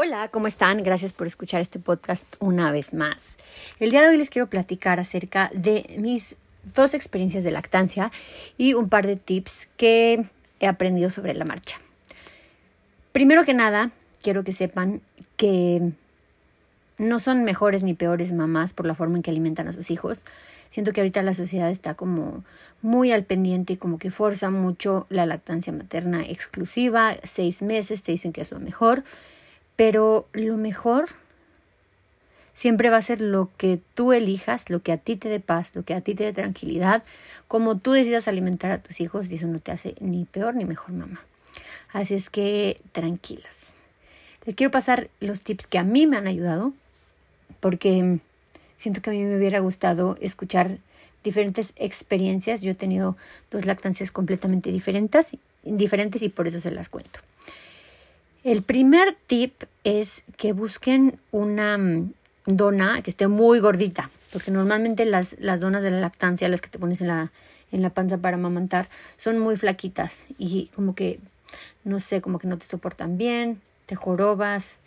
Hola, ¿cómo están? Gracias por escuchar este podcast una vez más. El día de hoy les quiero platicar acerca de mis dos experiencias de lactancia y un par de tips que he aprendido sobre la marcha. Primero que nada, quiero que sepan que no son mejores ni peores mamás por la forma en que alimentan a sus hijos. Siento que ahorita la sociedad está como muy al pendiente y como que forza mucho la lactancia materna exclusiva. Seis meses te dicen que es lo mejor. Pero lo mejor siempre va a ser lo que tú elijas, lo que a ti te dé paz, lo que a ti te dé tranquilidad, como tú decidas alimentar a tus hijos y eso no te hace ni peor ni mejor mamá. Así es que tranquilas. Les quiero pasar los tips que a mí me han ayudado porque siento que a mí me hubiera gustado escuchar diferentes experiencias. Yo he tenido dos lactancias completamente diferentes, diferentes y por eso se las cuento. El primer tip es que busquen una mm, dona que esté muy gordita, porque normalmente las, las donas de la lactancia, las que te pones en la, en la panza para amamantar, son muy flaquitas y como que, no sé, como que no te soportan bien, te jorobas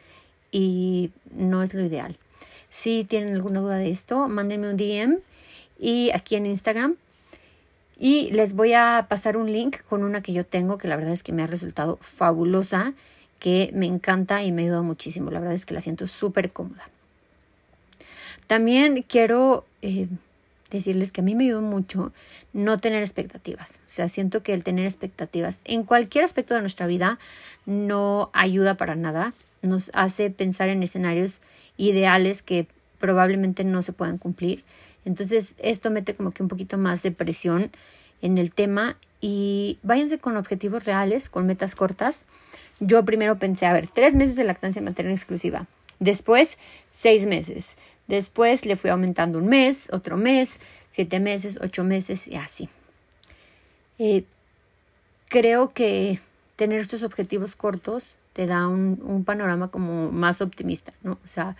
y no es lo ideal. Si tienen alguna duda de esto, mándenme un DM y aquí en Instagram y les voy a pasar un link con una que yo tengo que la verdad es que me ha resultado fabulosa que me encanta y me ayuda muchísimo. La verdad es que la siento súper cómoda. También quiero eh, decirles que a mí me ayuda mucho no tener expectativas. O sea, siento que el tener expectativas en cualquier aspecto de nuestra vida no ayuda para nada. Nos hace pensar en escenarios ideales que probablemente no se puedan cumplir. Entonces, esto mete como que un poquito más de presión en el tema y váyanse con objetivos reales, con metas cortas yo primero pensé, a ver, tres meses de lactancia materna exclusiva. Después, seis meses. Después le fui aumentando un mes, otro mes, siete meses, ocho meses y así. Eh, creo que tener estos objetivos cortos te da un, un, panorama como más optimista, ¿no? O sea,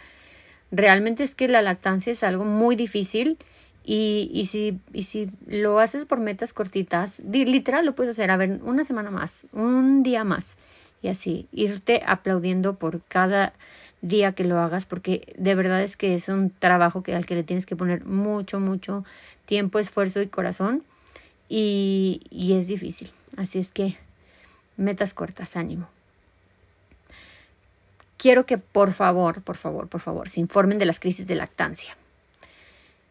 realmente es que la lactancia es algo muy difícil y, y, si, y si lo haces por metas cortitas, literal lo puedes hacer, a ver, una semana más, un día más y así, irte aplaudiendo por cada día que lo hagas porque de verdad es que es un trabajo que, al que le tienes que poner mucho, mucho tiempo, esfuerzo y corazón y, y es difícil. Así es que metas cortas, ánimo. Quiero que por favor, por favor, por favor, se informen de las crisis de lactancia.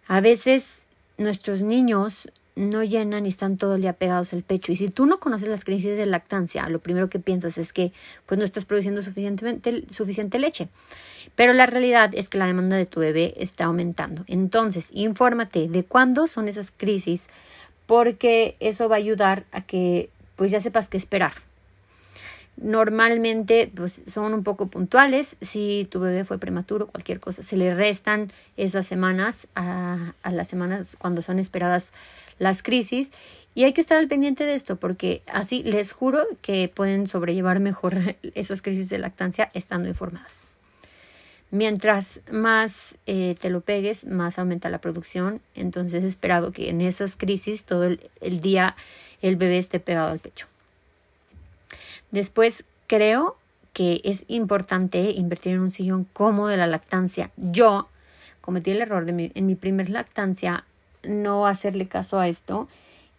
A veces nuestros niños no llenan y están todo el día pegados al pecho. Y si tú no conoces las crisis de lactancia, lo primero que piensas es que pues no estás produciendo suficientemente, suficiente leche. Pero la realidad es que la demanda de tu bebé está aumentando. Entonces, infórmate de cuándo son esas crisis, porque eso va a ayudar a que pues ya sepas qué esperar. Normalmente pues, son un poco puntuales. Si tu bebé fue prematuro, cualquier cosa, se le restan esas semanas a, a las semanas cuando son esperadas las crisis. Y hay que estar al pendiente de esto porque así les juro que pueden sobrellevar mejor esas crisis de lactancia estando informadas. Mientras más eh, te lo pegues, más aumenta la producción. Entonces es esperado que en esas crisis todo el día el bebé esté pegado al pecho. Después, creo que es importante invertir en un sillón cómodo de la lactancia. Yo cometí el error de en mi primer lactancia no hacerle caso a esto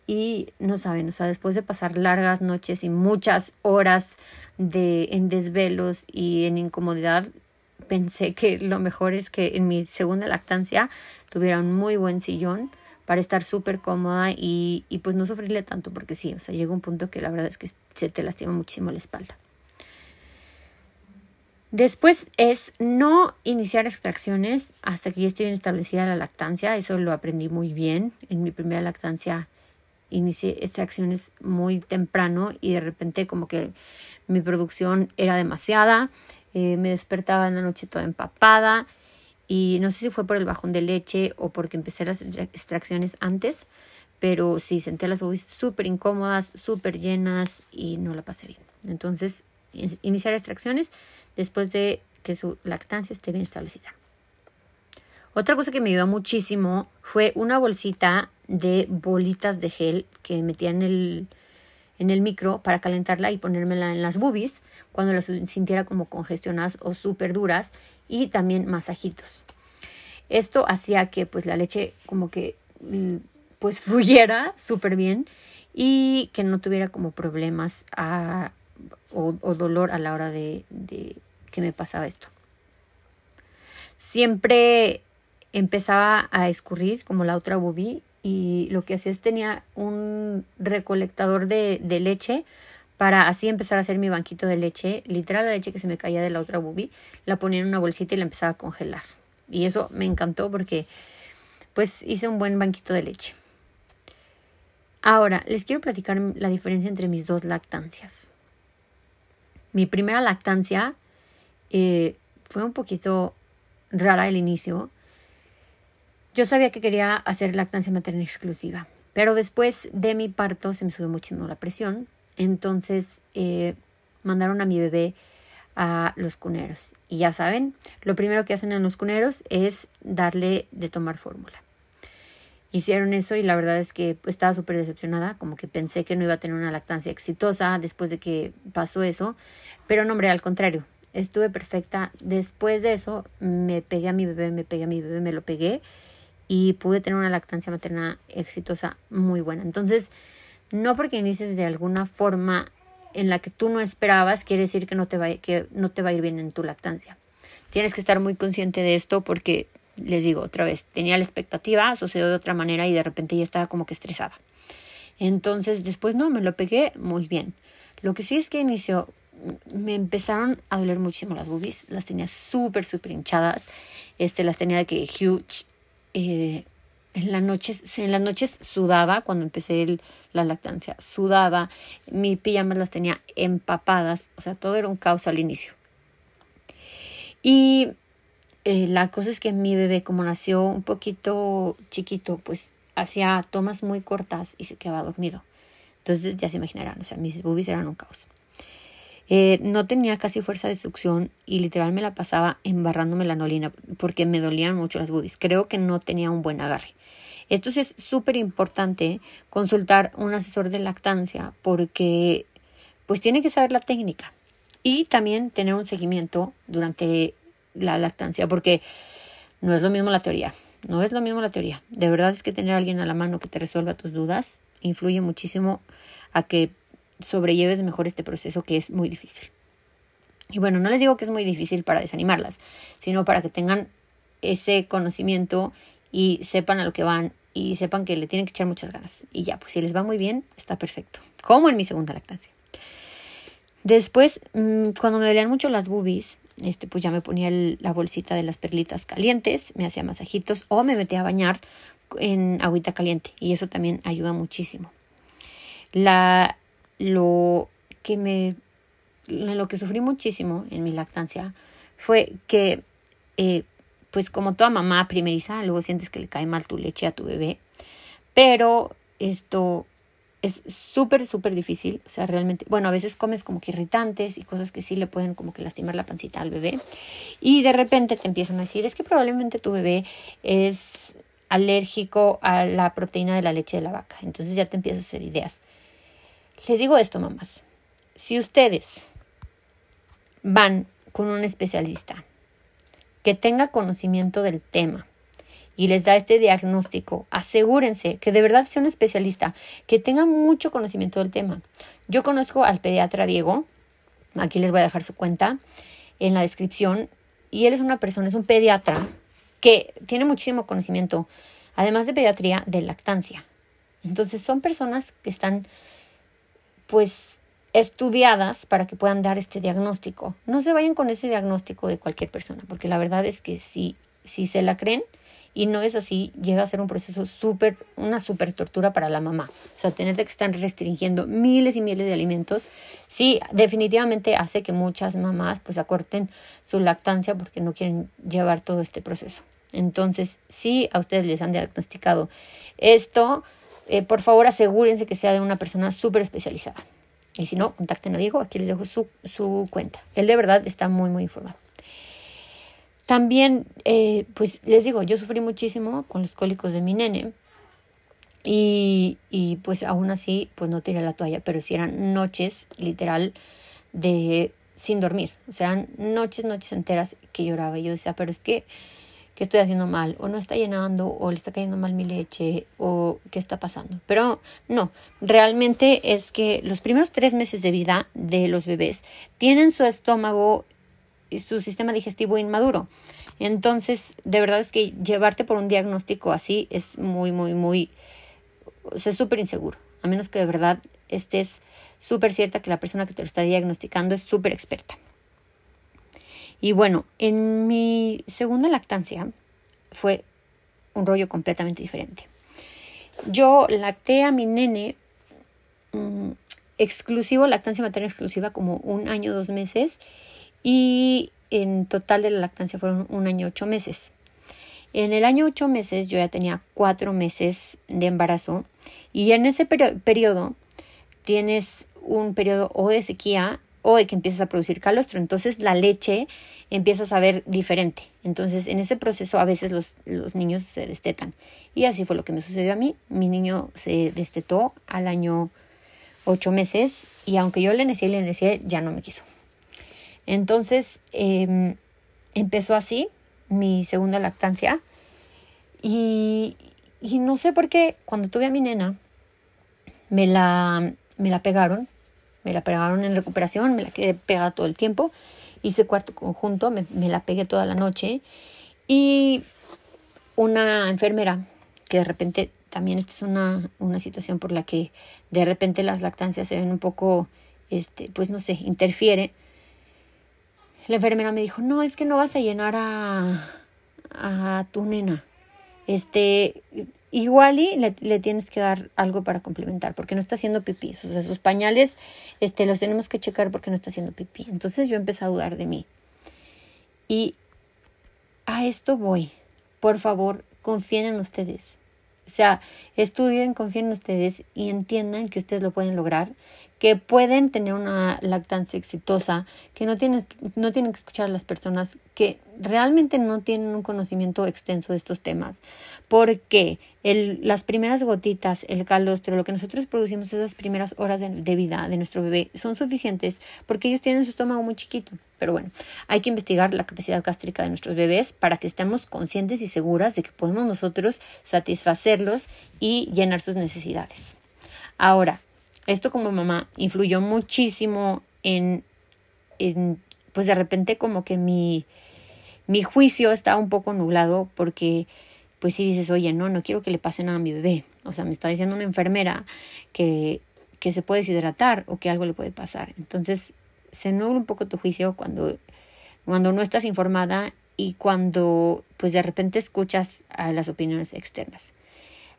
y no saben, o sea, después de pasar largas noches y muchas horas de en desvelos y en incomodidad, pensé que lo mejor es que en mi segunda lactancia tuviera un muy buen sillón para estar súper cómoda y, y pues no sufrirle tanto porque sí, o sea, llega un punto que la verdad es que se te lastima muchísimo la espalda. Después es no iniciar extracciones hasta que ya esté bien establecida la lactancia. Eso lo aprendí muy bien. En mi primera lactancia inicié extracciones muy temprano y de repente como que mi producción era demasiada. Eh, me despertaba en la noche toda empapada y no sé si fue por el bajón de leche o porque empecé las extracciones antes, pero sí, senté las boobies súper incómodas, súper llenas y no la pasé bien. Entonces, iniciar extracciones después de que su lactancia esté bien establecida. Otra cosa que me ayudó muchísimo fue una bolsita de bolitas de gel que metía en el, en el micro para calentarla y ponérmela en las boobies cuando las sintiera como congestionadas o súper duras y también masajitos. Esto hacía que pues la leche como que mm, pues fluyera súper bien y que no tuviera como problemas o, dolor a la hora de, que me pasaba esto. Siempre empezaba a escurrir como la otra boobie y lo que hacía es tenía un recolectador de, de, leche para así empezar a hacer mi banquito de leche. Literal la leche que se me caía de la otra boobie la ponía en una bolsita y la empezaba a congelar. Y eso me encantó porque pues hice un buen banquito de leche. Ahora, les quiero platicar la diferencia entre mis dos lactancias. Mi primera lactancia eh, fue un poquito rara al inicio. Yo sabía que quería hacer lactancia materna exclusiva, pero después de mi parto se me subió muchísimo la presión. Entonces eh, mandaron a mi bebé a los cuneros. Y ya saben, lo primero que hacen en los cuneros es darle de tomar fórmula hicieron eso y la verdad es que estaba súper decepcionada, como que pensé que no iba a tener una lactancia exitosa después de que pasó eso, pero no, hombre, al contrario, estuve perfecta. Después de eso me pegué a mi bebé, me pegué a mi bebé, me lo pegué y pude tener una lactancia materna exitosa muy buena. Entonces, no porque inicies de alguna forma en la que tú no esperabas, quiere decir que no te va, que no te va a ir bien en tu lactancia. Tienes que estar muy consciente de esto porque les digo otra vez, tenía la expectativa, sucedió de otra manera y de repente ya estaba como que estresada. Entonces después no, me lo pegué muy bien. Lo que sí es que inició, me empezaron a doler muchísimo las boobies, las tenía súper, súper hinchadas, este, las tenía de que huge. Eh, en, las noches, en las noches sudaba cuando empecé la lactancia, sudaba, mis pijamas las tenía empapadas, o sea, todo era un caos al inicio. Y eh, la cosa es que mi bebé, como nació un poquito chiquito, pues hacía tomas muy cortas y se quedaba dormido. Entonces ya se imaginarán, o sea, mis boobies eran un caos. Eh, no tenía casi fuerza de succión y literal me la pasaba embarrándome la nolina porque me dolían mucho las boobies. Creo que no tenía un buen agarre. Esto es súper importante consultar un asesor de lactancia porque pues tiene que saber la técnica y también tener un seguimiento durante la lactancia, porque no es lo mismo la teoría, no es lo mismo la teoría. De verdad es que tener a alguien a la mano que te resuelva tus dudas influye muchísimo a que sobrelleves mejor este proceso que es muy difícil. Y bueno, no les digo que es muy difícil para desanimarlas, sino para que tengan ese conocimiento y sepan a lo que van y sepan que le tienen que echar muchas ganas. Y ya, pues si les va muy bien, está perfecto. Como en mi segunda lactancia. Después, mm, cuando me dolían mucho las boobies, este, pues ya me ponía la bolsita de las perlitas calientes, me hacía masajitos o me metía a bañar en agüita caliente y eso también ayuda muchísimo. La, lo que me, lo que sufrí muchísimo en mi lactancia fue que, eh, pues como toda mamá primeriza, luego sientes que le cae mal tu leche a tu bebé, pero esto es súper, súper difícil. O sea, realmente, bueno, a veces comes como que irritantes y cosas que sí le pueden como que lastimar la pancita al bebé. Y de repente te empiezan a decir, es que probablemente tu bebé es alérgico a la proteína de la leche de la vaca. Entonces ya te empiezas a hacer ideas. Les digo esto, mamás. Si ustedes van con un especialista que tenga conocimiento del tema, y les da este diagnóstico, asegúrense que de verdad sea un especialista, que tenga mucho conocimiento del tema. Yo conozco al pediatra Diego, aquí les voy a dejar su cuenta en la descripción, y él es una persona, es un pediatra que tiene muchísimo conocimiento, además de pediatría, de lactancia. Entonces son personas que están pues estudiadas para que puedan dar este diagnóstico. No se vayan con ese diagnóstico de cualquier persona, porque la verdad es que si, si se la creen, y no es así, llega a ser un proceso súper, una súper tortura para la mamá. O sea, tener que estar restringiendo miles y miles de alimentos, sí, definitivamente hace que muchas mamás pues acorten su lactancia porque no quieren llevar todo este proceso. Entonces, si a ustedes les han diagnosticado esto, eh, por favor asegúrense que sea de una persona súper especializada. Y si no, contacten a Diego, aquí les dejo su, su cuenta. Él de verdad está muy, muy informado. También, eh, pues les digo, yo sufrí muchísimo con los cólicos de mi nene. Y, y pues aún así, pues no tiré la toalla, pero sí eran noches literal de sin dormir. O sea, eran noches, noches enteras que lloraba. Y yo decía, pero es que, ¿qué estoy haciendo mal? O no está llenando, o le está cayendo mal mi leche, o qué está pasando. Pero no, realmente es que los primeros tres meses de vida de los bebés tienen su estómago su sistema digestivo inmaduro. Entonces, de verdad es que llevarte por un diagnóstico así es muy, muy, muy, o sea, es súper inseguro. A menos que de verdad estés súper cierta que la persona que te lo está diagnosticando es súper experta. Y bueno, en mi segunda lactancia fue un rollo completamente diferente. Yo lacté a mi nene mm, exclusivo, lactancia materna exclusiva, como un año, dos meses. Y en total de la lactancia fueron un año, ocho meses. En el año ocho meses yo ya tenía cuatro meses de embarazo y en ese periodo tienes un periodo o de sequía o de que empiezas a producir calostro. Entonces la leche empieza a saber diferente. Entonces en ese proceso a veces los, los niños se destetan. Y así fue lo que me sucedió a mí. Mi niño se destetó al año ocho meses y aunque yo le necesité y le ya no me quiso. Entonces em, empezó así mi segunda lactancia y, y, no sé por qué cuando tuve a mi nena me la, me la pegaron, me la pegaron en recuperación, me la quedé pegada todo el tiempo, hice cuarto conjunto, me, me la pegué toda la noche y una enfermera que de repente también esta es una, una situación por la que de repente las lactancias se ven un poco, este, pues no sé, interfiere la enfermera me dijo, no, es que no vas a llenar a, a tu nena. Este, igual y le, le, tienes que dar algo para complementar, porque no está haciendo pipí. O sea, sus pañales, este, los tenemos que checar porque no está haciendo pipí. Entonces yo empecé a dudar de mí. Y a esto voy. Por favor, confíen en ustedes. O sea, estudien, confíen en ustedes y entiendan que ustedes lo pueden lograr, que pueden tener una lactancia exitosa, que no tienen, no tienen que escuchar a las personas que realmente no tienen un conocimiento extenso de estos temas, porque el, las primeras gotitas, el calostro, lo que nosotros producimos esas primeras horas de, de vida de nuestro bebé son suficientes porque ellos tienen su estómago muy chiquito. Pero bueno, hay que investigar la capacidad gástrica de nuestros bebés para que estemos conscientes y seguras de que podemos nosotros satisfacerlos y llenar sus necesidades. Ahora, esto como mamá influyó muchísimo en, en pues de repente como que mi, mi juicio está un poco nublado porque pues si dices, oye, no, no quiero que le pase nada a mi bebé. O sea, me está diciendo una enfermera que, que se puede deshidratar o que algo le puede pasar. Entonces, se nubla un poco tu juicio cuando, cuando no estás informada y cuando pues de repente escuchas a las opiniones externas.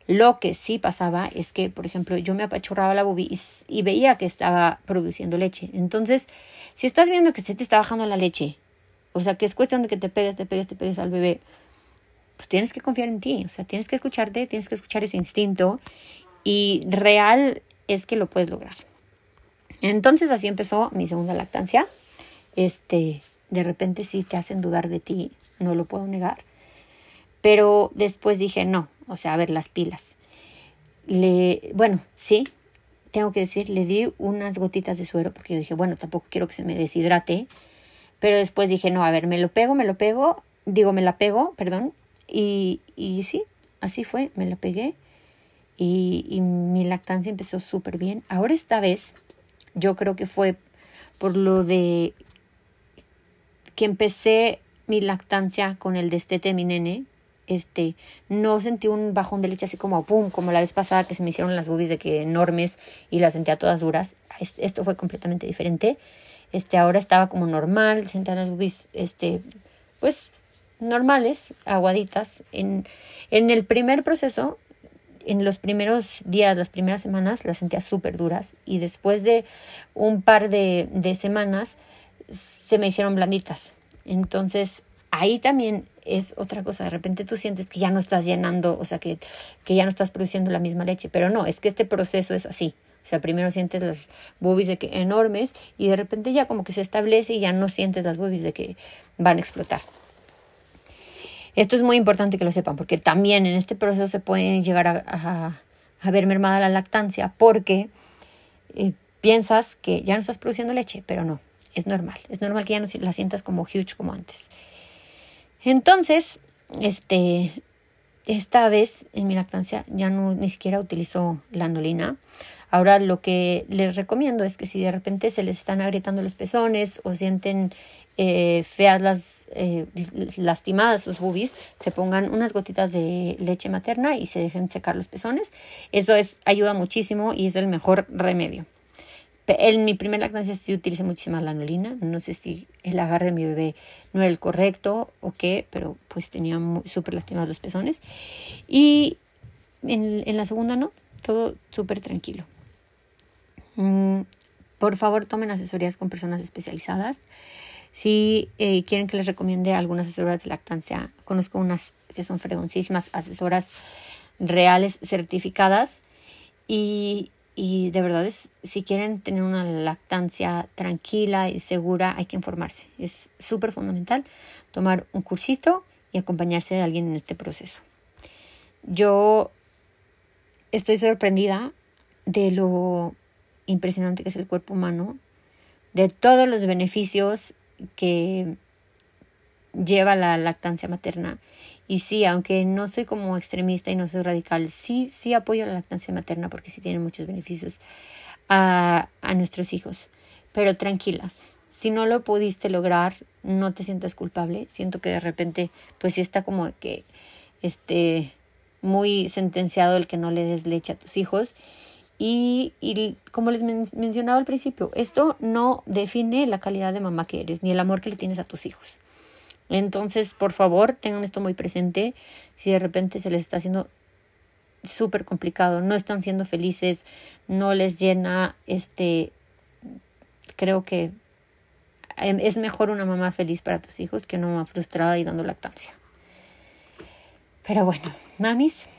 Lo que sí pasaba es que, por ejemplo, yo me apachurraba la boobie y, veía que estaba produciendo leche. Entonces, si estás viendo que se te está bajando la leche, o sea, que es cuestión de que te pegues, te pegues, te pegues al bebé, pues tienes que confiar en ti, o sea, tienes que escucharte, tienes que escuchar ese instinto y real es que lo puedes lograr. Entonces así empezó mi segunda lactancia. Este, de repente sí te hacen dudar de ti, no lo puedo negar. Pero después dije, no, o sea, a ver las pilas. Le, bueno, sí, tengo que decir, le di unas gotitas de suero porque yo dije, bueno, tampoco quiero que se me deshidrate. Pero después dije, no, a ver, me lo pego, me lo pego, digo, me la pego, perdón. Y, y sí, así fue, me la pegué. Y, y mi lactancia empezó súper bien. Ahora esta vez, yo creo que fue por lo de que empecé mi lactancia con el destete de mi nene, este, no sentí un bajón de leche así como pum, como la vez pasada que se me hicieron las boobies de que enormes y las sentía todas duras. Esto fue completamente diferente. Este, ahora estaba como normal, sentía las boobies, este, pues normales, aguaditas. En, en el primer proceso, en los primeros días, las primeras semanas, las sentía súper duras y después de un par de, de semanas se me hicieron blanditas. Entonces, ahí también es otra cosa. De repente tú sientes que ya no estás llenando, o sea, que, que ya no estás produciendo la misma leche. Pero no, es que este proceso es así. O sea, primero sientes las boobies de que enormes y de repente ya como que se establece y ya no sientes las boobies de que van a explotar. Esto es muy importante que lo sepan porque también en este proceso se pueden llegar a, haber mermado la lactancia porque eh, piensas que ya no estás produciendo leche, pero no, es normal. Es normal que ya no la sientas como huge como antes. Entonces, este, esta vez en mi lactancia ya no ni siquiera utilizo la anolina. Ahora lo que les recomiendo es que si de repente se les están agrietando los pezones o sienten eh, feas las eh, lastimadas sus boobies, se pongan unas gotitas de leche materna y se dejen secar los pezones. Eso es, ayuda muchísimo y es el mejor remedio. En mi primer lactancia sí utilicé muchísima lanolina. No sé si el agarre de mi bebé no era el correcto o qué, pero pues tenía súper lastimados los pezones. Y en, en la segunda no, todo súper tranquilo. Mm, por favor, tomen asesorías con personas especializadas. Si eh, quieren que les recomiende algunas asesoras de lactancia, conozco unas que son fregoncísimas, asesoras reales certificadas. Y, y de verdad, es, si quieren tener una lactancia tranquila y segura, hay que informarse. Es súper fundamental tomar un cursito y acompañarse de alguien en este proceso. Yo estoy sorprendida de lo impresionante que es el cuerpo humano, de todos los beneficios que lleva la lactancia materna. Y sí, aunque no soy como extremista y no soy radical, sí, sí apoyo la lactancia materna porque sí tiene muchos beneficios a, a nuestros hijos. Pero tranquilas, si no lo pudiste lograr, no te sientas culpable. Siento que de repente, pues sí está como que, este, muy sentenciado el que no le des leche a tus hijos. Y, y como les mencionaba al principio, esto no define la calidad de mamá que eres, ni el amor que le tienes a tus hijos. Entonces, por favor, tengan esto muy presente. Si de repente se les está haciendo súper complicado, no están siendo felices, no les llena, este, creo que em, es mejor una mamá feliz para tus hijos que una mamá frustrada y dando lactancia. Pero bueno, mamis,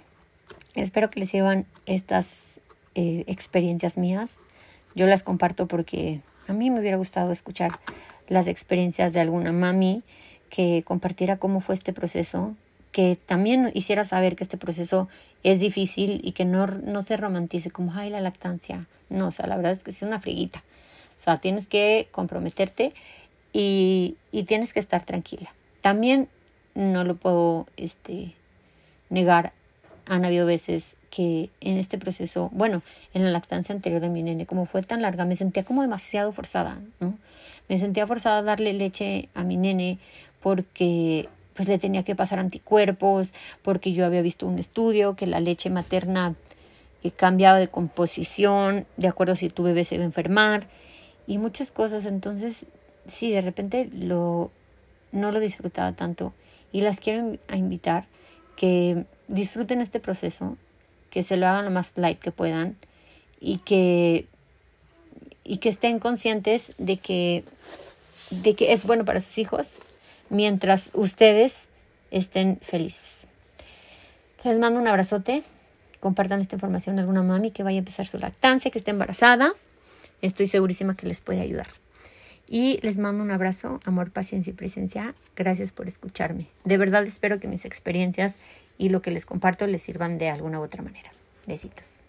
espero que les sirvan estas eh, experiencias mías. Yo las comparto porque a mí me hubiera gustado escuchar las experiencias de alguna mami que compartiera cómo fue este proceso, que también hiciera saber que este proceso es difícil y que no, no se romantice como, ay, la lactancia. No, o sea, la verdad es que es una friguita. O sea, tienes que comprometerte y, y tienes que estar tranquila. También no lo puedo este, negar. Han habido veces que en este proceso, bueno, en la lactancia anterior de mi nene, como fue tan larga, me sentía como demasiado forzada, ¿no? Me sentía forzada a darle leche a mi nene porque pues le tenía que pasar anticuerpos, porque yo había visto un estudio que la leche materna eh, cambiaba de composición, de acuerdo si tu bebé se iba a enfermar y muchas cosas. Entonces, sí, de repente lo, no lo disfrutaba tanto y las quiero invitar que disfruten este proceso, que se lo hagan lo más light que puedan y que, y que estén conscientes de que, de que es bueno para sus hijos mientras ustedes estén felices. Les mando un abrazote. Compartan esta información a alguna mami que vaya a empezar su lactancia, que esté embarazada. Estoy segurísima que les puede ayudar. Y les mando un abrazo, amor, paciencia y presencia. Gracias por escucharme. De verdad espero que mis experiencias y lo que les comparto les sirvan de alguna u otra manera. Besitos.